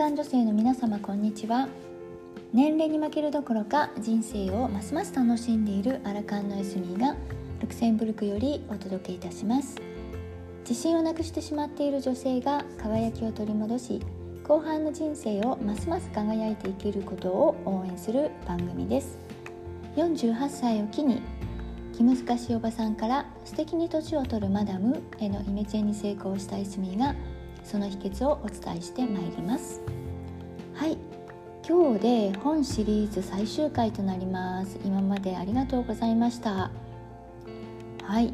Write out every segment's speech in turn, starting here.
カン女性の皆様こんにちは。年齢に負けるどころか人生をますます楽しんでいるアラカンのエスミーがルクセンブルクよりお届けいたします。自信をなくしてしまっている女性が輝きを取り戻し後半の人生をますます輝いていけることを応援する番組です。48歳を機に気難しいおばさんから素敵に年を取るマダムへのイメチェンに成功したエスミーがその秘訣をお伝えしてまいります。はい。今日で本シリーズ最終回となります。今までありがとうございました。はい。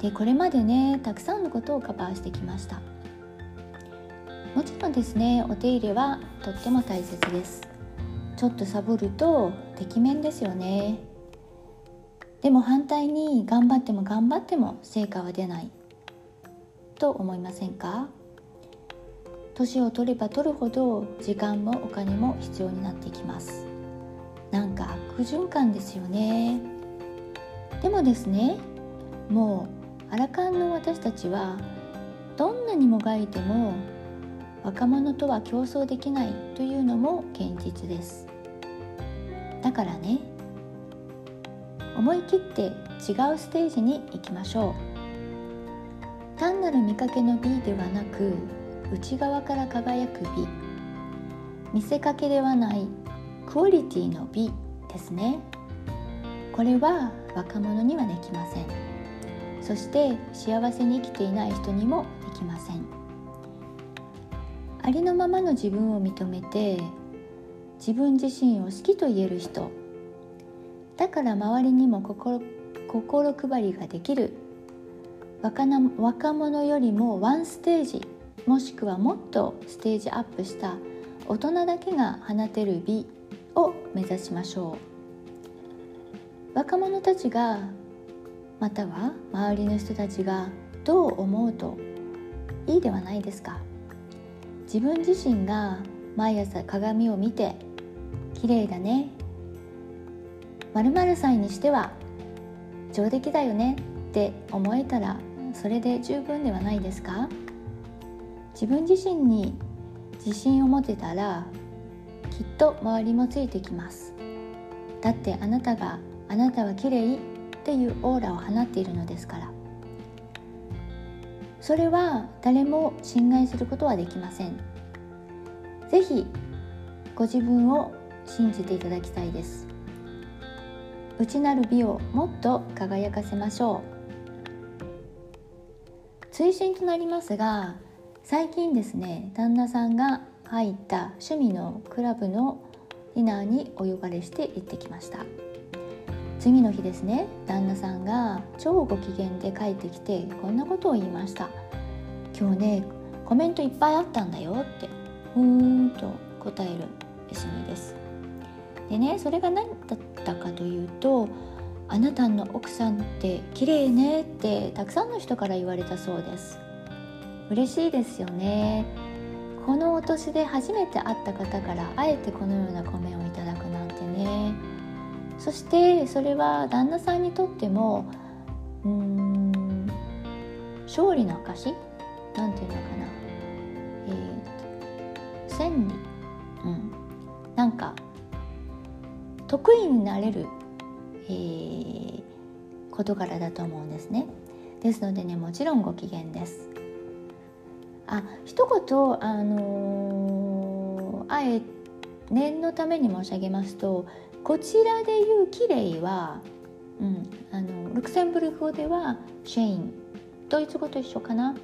でこれまでねたくさんのことをカバーしてきました。もちろんですねお手入れはとっても大切です。ちょっとサボるとてきめんですよね。でも反対に頑張っても頑張っても成果は出ない。と思いませんか？年を取れば取るほど時間もお金も必要になってきます。なんか悪循環ですよね。でもですねもうアラカンの私たちはどんなにもがいても若者とは競争できないというのも現実です。だからね思い切って違うステージに行きましょう。単なる見かけの美ではなく内側から輝く美。見せかけではない。クオリティの美ですね。これは若者にはできません。そして幸せに生きていない人にもできません。ありのままの自分を認めて自分自身を好きと言える人。だから周りにも心心配りができる。若若者よりもワンステージもしくはもっとステージアップした大人だけが放てる美を目指しましょう。若者たちがまたは周りの人たちがどう思うといいではないですか。自分自身が毎朝鏡を見て綺麗だね。〇〇歳にしては上出来だよねって思えたらそれで十分ではないですか。自分自身に自信を持てたらきっと周りもついてきます。だってあなたがあなたは綺麗っていうオーラを放っているのですから。それは誰も侵害することはできません。ぜひご自分を信じていただきたいです。内なる美をもっと輝かせましょう。追伸となりますが最近ですね旦那さんが入った趣味のクラブのディナーにお呼ばれして行ってきました。次の日ですね旦那さんが超ご機嫌で帰ってきてこんなことを言いました。今日ねコメントいっぱいあったんだよってふーんと答えるエスミです。でねそれが何だったかというとあなたの奥さんって綺麗ねってたくさんの人から言われたそうです。嬉しいですよね。このお年で初めて会った方からあえてこのようなコメをいただくなんてね。そしてそれは旦那さんにとってもうーん勝利の証？なんていうのかな。えー、千里。うん。なんか得意になれる、えー、事柄だと思うんですね。ですのでねもちろんご機嫌です。あ一言あのー、あえ念のために申し上げますとこちらでいう綺麗は、うん、あのルクセンブルク語ではシェインドイツ語と一緒かな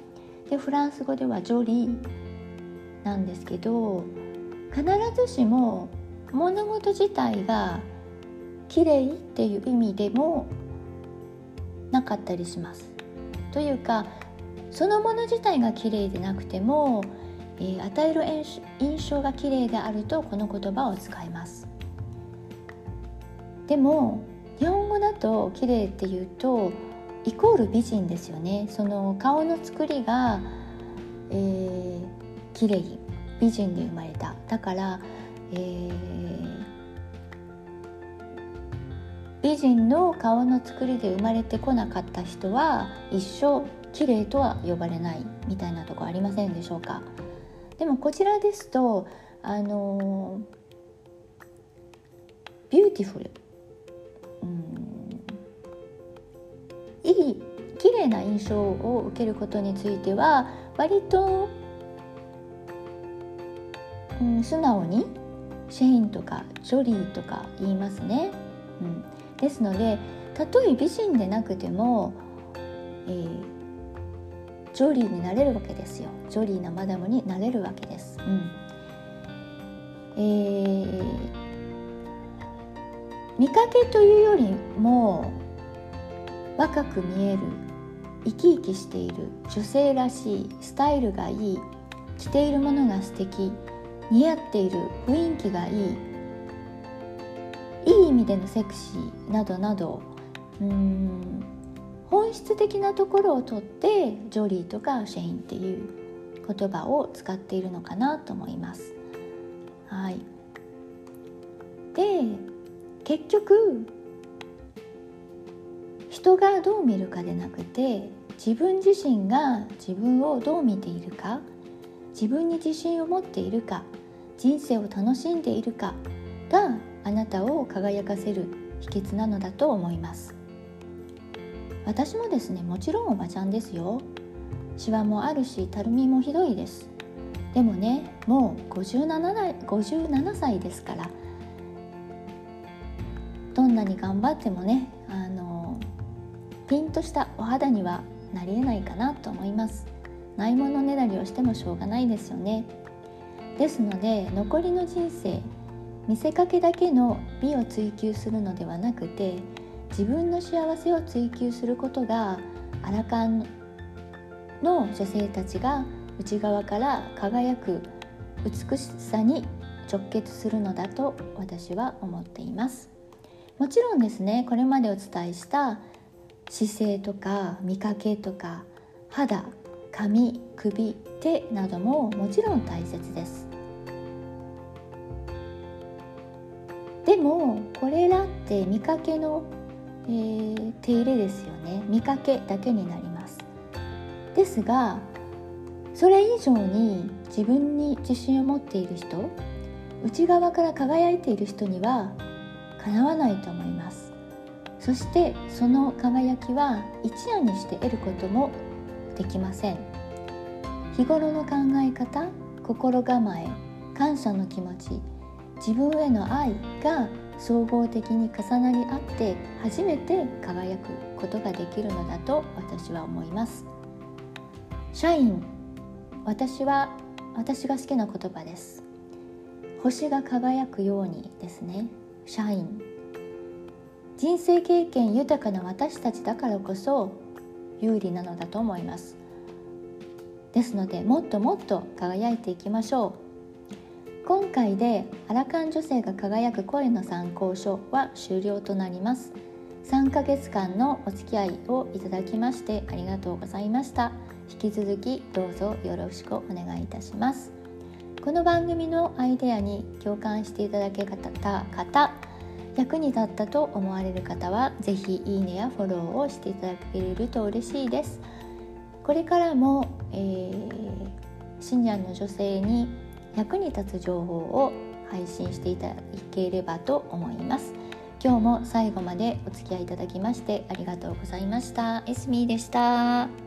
でフランス語ではジョリーなんですけど必ずしも物事自体が綺麗っていう意味でもなかったりします。というかそのもの自体が綺麗でなくても、えー、与える印象が綺麗であるとこの言葉を使います。でも日本語だと綺麗っていうとイコール美人ですよね。その顔の作りが、えー、綺麗美人で生まれた。だから、えー、美人の顔の作りで生まれてこなかった人は一生綺麗とは呼ばれないみたいなとこありませんでしょうか？でもこちらですとあの beautiful、うん、いい綺麗な印象を受けることについては割と、うん、素直に schön とか jolie とか言いますね。うん、ですのでたとえ美人でなくても、えー、ジョリーになれるわけですよ。ジョリーなマダムになれるわけです。うん。えー、見かけというよりも若く見える生き生きしている女性らしいスタイルがいい着ているものが素敵似合っている雰囲気がいいいい意味でのセクシーなどなど。うん。本質的なところをとってジョリーとかシェインっていう言葉を使っているのかなと思います。はい、で結局人がどう見るかでなくて自分自身が自分をどう見ているか自分に自信を持っているか人生を楽しんでいるかがあなたを輝かせる秘訣なのだと思います私もですねもちろんおばちゃんですよ。シワもあるしたるみもひどいです。でもねもう 57, 57歳ですからどんなに頑張ってもねあのピンとしたお肌にはなりえないかなと思います。ないものねだりをしてもしょうがないですよね。ですので残りの人生見せかけだけの美を追求するのではなくて自分の幸せを追求することがアラカンの女性たちが内側から輝く美しさに直結するのだと私は思っています。もちろんですねこれまでお伝えした姿勢とか見かけとか肌髪首手などももちろん大切です。でもこれらって見かけの、えー、手入れですよね。見かけだけになります。ですがそれ以上に自分に自信を持っている人内側から輝いている人にはかなわないと思います。そしてその輝きは一夜にして得ることもできません。日頃の考え方心構え感謝の気持ち自分への愛が総合的に重なり合って初めて輝くことができるのだと私は思います。社員私は私が好きな言葉です。星が輝くようにですね。社員。人生経験豊かな私たちだからこそ有利なのだと思います。ですのでもっともっと輝いていきましょう。今回でアラカン女性が輝く声の参考書は終了となります。3ヶ月間のお付き合いをいただきましてありがとうございました。引き続きどうぞよろしくお願いいたします。この番組のアイデアに共感していただけた方役に立ったと思われる方は是非いいねやフォローをしていただけると嬉しいです。これからも、えー、シニアの女性に役に立つ情報を配信していただければと思います今日も最後までお付き合いいただきましてありがとうございましたエスミーでした。